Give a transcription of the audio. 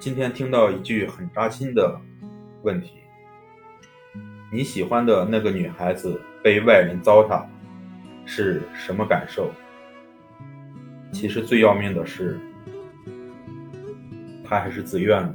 今天听到一句很扎心的问题。你喜欢的那个女孩子被外人糟蹋是什么感受？其实最要命的是她还是自愿的。